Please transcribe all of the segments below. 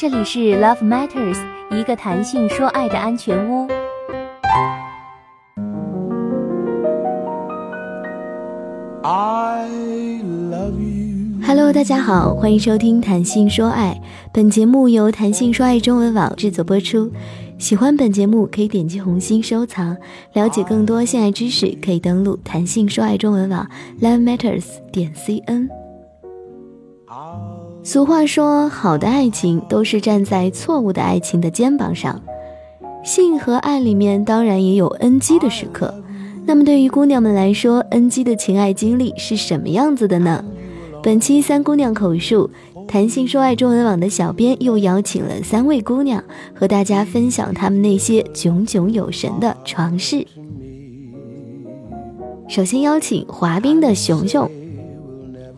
这里是 Love Matters，一个弹性说爱的安全屋。I love you. Hello，大家好，欢迎收听谈性说爱。本节目由谈性说爱中文网制作播出。喜欢本节目可以点击红心收藏。了解更多性爱知识，可以登录谈性说爱中文网 Love Matters 点 cn。俗话说，好的爱情都是站在错误的爱情的肩膀上。性和爱里面当然也有 NG 的时刻。那么对于姑娘们来说，NG 的情爱经历是什么样子的呢？本期三姑娘口述，谈性说爱中文网的小编又邀请了三位姑娘，和大家分享她们那些炯炯有神的床事。首先邀请滑冰的熊熊。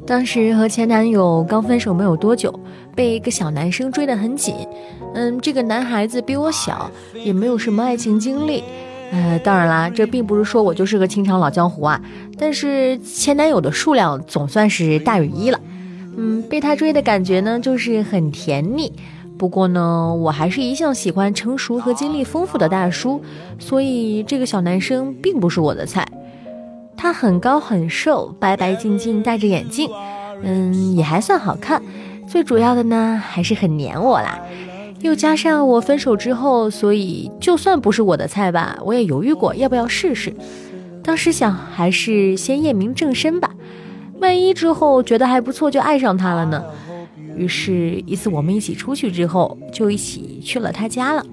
当时和前男友刚分手没有多久，被一个小男生追得很紧。嗯，这个男孩子比我小，也没有什么爱情经历。呃，当然啦，这并不是说我就是个情场老江湖啊。但是前男友的数量总算是大于一了。嗯，被他追的感觉呢，就是很甜蜜。不过呢，我还是一向喜欢成熟和经历丰富的大叔，所以这个小男生并不是我的菜。他很高很瘦，白白净净，戴着眼镜，嗯，也还算好看。最主要的呢，还是很黏我啦。又加上我分手之后，所以就算不是我的菜吧，我也犹豫过要不要试试。当时想，还是先验明正身吧，万一之后觉得还不错，就爱上他了呢。于是，一次我们一起出去之后，就一起去了他家了。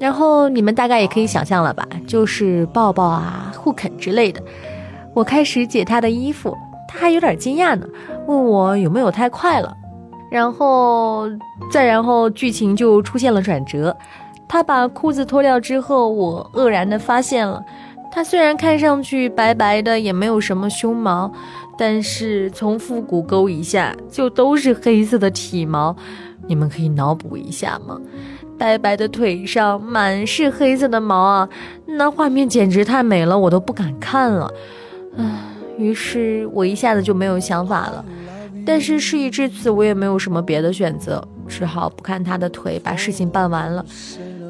然后你们大概也可以想象了吧，就是抱抱啊、互啃之类的。我开始解他的衣服，他还有点惊讶呢，问我有没有太快了。然后，再然后，剧情就出现了转折。他把裤子脱掉之后，我愕然的发现了，他虽然看上去白白的，也没有什么胸毛，但是从腹股沟以下就都是黑色的体毛。你们可以脑补一下吗？白白的腿上满是黑色的毛啊，那画面简直太美了，我都不敢看了。唉，于是我一下子就没有想法了。但是事已至此，我也没有什么别的选择，只好不看他的腿，把事情办完了。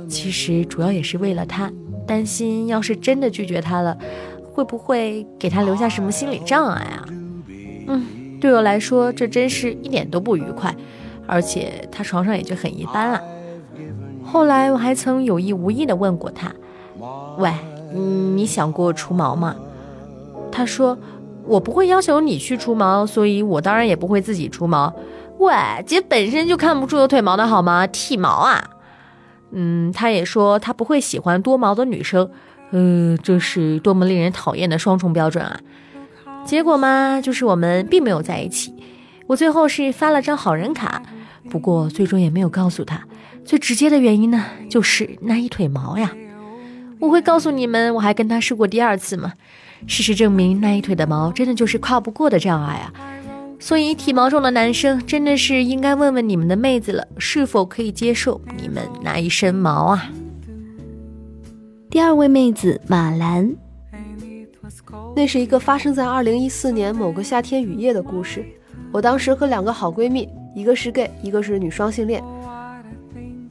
其实主要也是为了他，担心要是真的拒绝他了，会不会给他留下什么心理障碍啊？嗯，对我来说，这真是一点都不愉快，而且他床上也就很一般了。后来我还曾有意无意地问过他：“喂，你想过除毛吗？”他说：“我不会要求你去除毛，所以我当然也不会自己除毛。喂，姐本身就看不出有腿毛的好吗？剃毛啊！嗯，他也说他不会喜欢多毛的女生。呃，这是多么令人讨厌的双重标准啊！结果嘛，就是我们并没有在一起。我最后是发了张好人卡，不过最终也没有告诉他。最直接的原因呢，就是那一腿毛呀。我会告诉你们，我还跟他试过第二次吗？事实证明，那一腿的毛真的就是跨不过的障碍啊！所以体毛重的男生真的是应该问问你们的妹子了，是否可以接受你们那一身毛啊？第二位妹子马兰，那是一个发生在二零一四年某个夏天雨夜的故事。我当时和两个好闺蜜，一个是 gay，一个是女双性恋，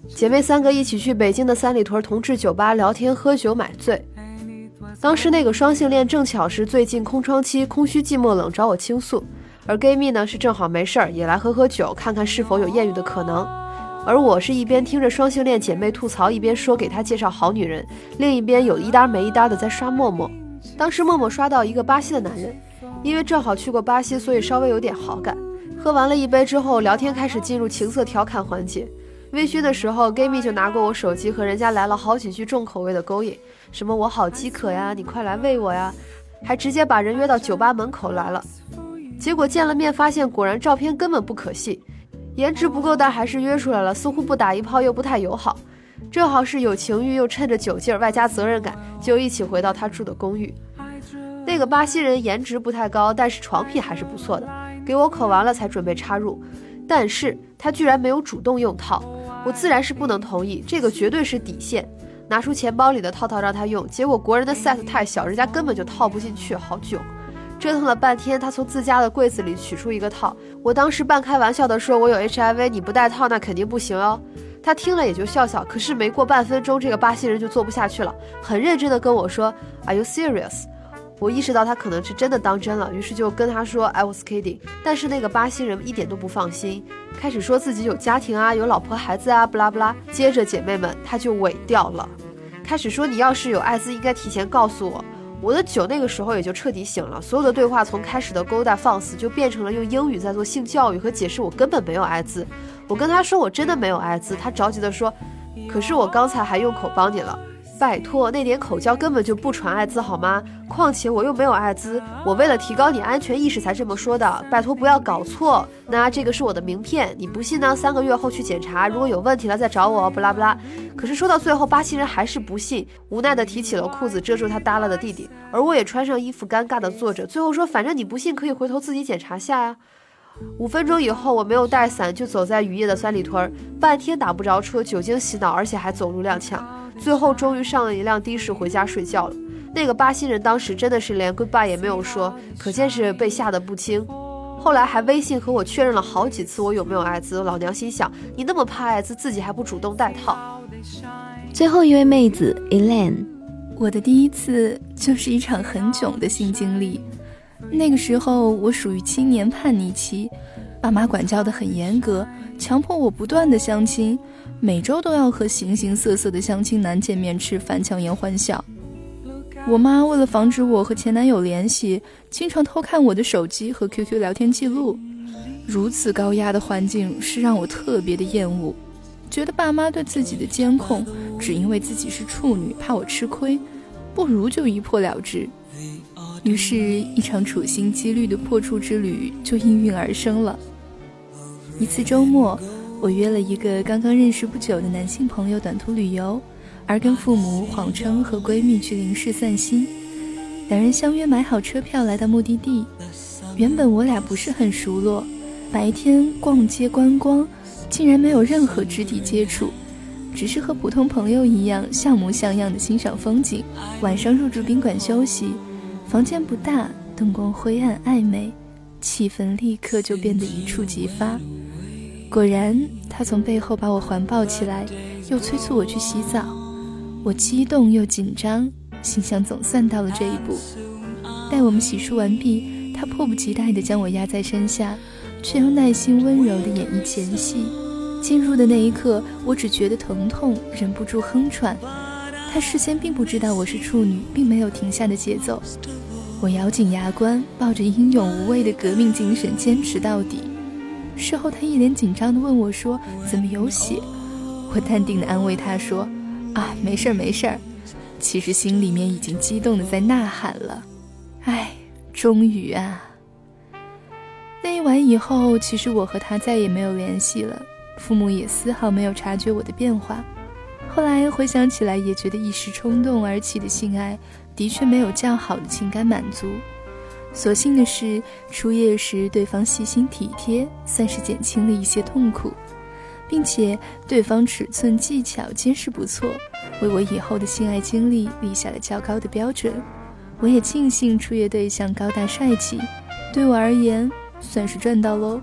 姐妹三个一起去北京的三里屯同志酒吧聊天、喝酒、买醉。当时那个双性恋正巧是最近空窗期，空虚寂寞冷，找我倾诉；而 gay 蜜呢是正好没事儿，也来喝喝酒，看看是否有艳遇的可能。而我是一边听着双性恋姐妹吐槽，一边说给她介绍好女人，另一边有一搭没一搭的在刷陌陌。当时陌陌刷到一个巴西的男人，因为正好去过巴西，所以稍微有点好感。喝完了一杯之后，聊天开始进入情色调侃环节。微醺的时候，gay 蜜就拿过我手机和人家来了好几句重口味的勾引。什么我好饥渴呀，你快来喂我呀，还直接把人约到酒吧门口来了。结果见了面发现，果然照片根本不可信，颜值不够，但还是约出来了。似乎不打一炮又不太友好，正好是有情欲又趁着酒劲儿外加责任感，就一起回到他住的公寓。那个巴西人颜值不太高，但是床品还是不错的，给我口完了才准备插入，但是他居然没有主动用套，我自然是不能同意，这个绝对是底线。拿出钱包里的套套让他用，结果国人的 size 太小，人家根本就套不进去，好囧。折腾了半天，他从自家的柜子里取出一个套。我当时半开玩笑的说：“我有 HIV，你不戴套那肯定不行哦。”他听了也就笑笑。可是没过半分钟，这个巴西人就坐不下去了，很认真的跟我说：“Are you serious？” 我意识到他可能是真的当真了，于是就跟他说 I was kidding。但是那个巴西人一点都不放心，开始说自己有家庭啊，有老婆孩子啊，不拉不拉。接着姐妹们他就萎掉了，开始说你要是有艾滋，应该提前告诉我。我的酒那个时候也就彻底醒了，所有的对话从开始的勾搭放肆，就变成了用英语在做性教育和解释我根本没有艾滋。我跟他说我真的没有艾滋，他着急的说，可是我刚才还用口帮你了。拜托，那点口交根本就不传艾滋，好吗？况且我又没有艾滋，我为了提高你安全意识才这么说的。拜托，不要搞错。那这个是我的名片，你不信呢？三个月后去检查，如果有问题了再找我。不拉不拉。可是说到最后，巴西人还是不信，无奈的提起了裤子遮住他耷拉的弟弟，而我也穿上衣服，尴尬的坐着。最后说，反正你不信，可以回头自己检查下呀。五分钟以后，我没有带伞，就走在雨夜的三里屯，半天打不着车，酒精洗脑，而且还走路踉跄。最后终于上了一辆的士回家睡觉了。那个巴西人当时真的是连 goodbye 也没有说，可见是被吓得不轻。后来还微信和我确认了好几次我有没有艾滋。老娘心想，你那么怕艾滋，自己还不主动戴套。最后一位妹子 Elaine，我的第一次就是一场很囧的性经历。那个时候我属于青年叛逆期，爸妈管教的很严格，强迫我不断的相亲。每周都要和形形色色的相亲男见面吃饭，强颜欢笑。我妈为了防止我和前男友联系，经常偷看我的手机和 QQ 聊天记录。如此高压的环境是让我特别的厌恶，觉得爸妈对自己的监控只因为自己是处女，怕我吃亏，不如就一破了之。于是，一场处心积虑的破处之旅就应运而生了。一次周末。我约了一个刚刚认识不久的男性朋友短途旅游，而跟父母谎称和闺蜜去林市散心。两人相约买好车票来到目的地。原本我俩不是很熟络，白天逛街观光，竟然没有任何肢体接触，只是和普通朋友一样像模像样的欣赏风景。晚上入住宾馆休息，房间不大，灯光灰暗暧昧，气氛立刻就变得一触即发。果然，他从背后把我环抱起来，又催促我去洗澡。我激动又紧张，心想总算到了这一步。待我们洗漱完毕，他迫不及待地将我压在身下，却又耐心温柔地演绎前戏。进入的那一刻，我只觉得疼痛，忍不住哼喘。他事先并不知道我是处女，并没有停下的节奏。我咬紧牙关，抱着英勇无畏的革命精神，坚持到底。事后，他一脸紧张地问我说：“怎么有血？”我淡定地安慰他说：“啊，没事儿，没事儿。”其实心里面已经激动地在呐喊了。唉，终于啊！那一晚以后，其实我和他再也没有联系了，父母也丝毫没有察觉我的变化。后来回想起来，也觉得一时冲动而起的性爱，的确没有较好的情感满足。所幸的是，初夜时对方细心体贴，算是减轻了一些痛苦，并且对方尺寸技巧皆是不错，为我以后的性爱经历立下了较高的标准。我也庆幸初夜对象高大帅气，对我而言算是赚到喽。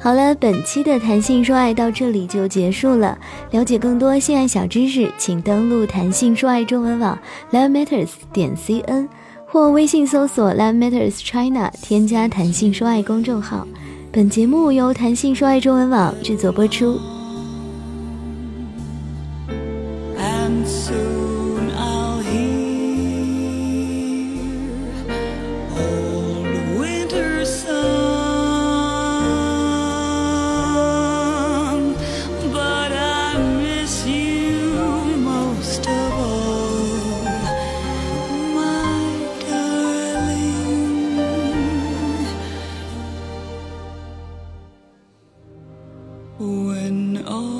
好了，本期的谈性说爱到这里就结束了。了解更多性爱小知识，请登录谈性说爱中文网 lovematters 点 cn。或微信搜索 Love Matters China，添加“弹性说爱”公众号。本节目由弹性说爱中文网制作播出。all.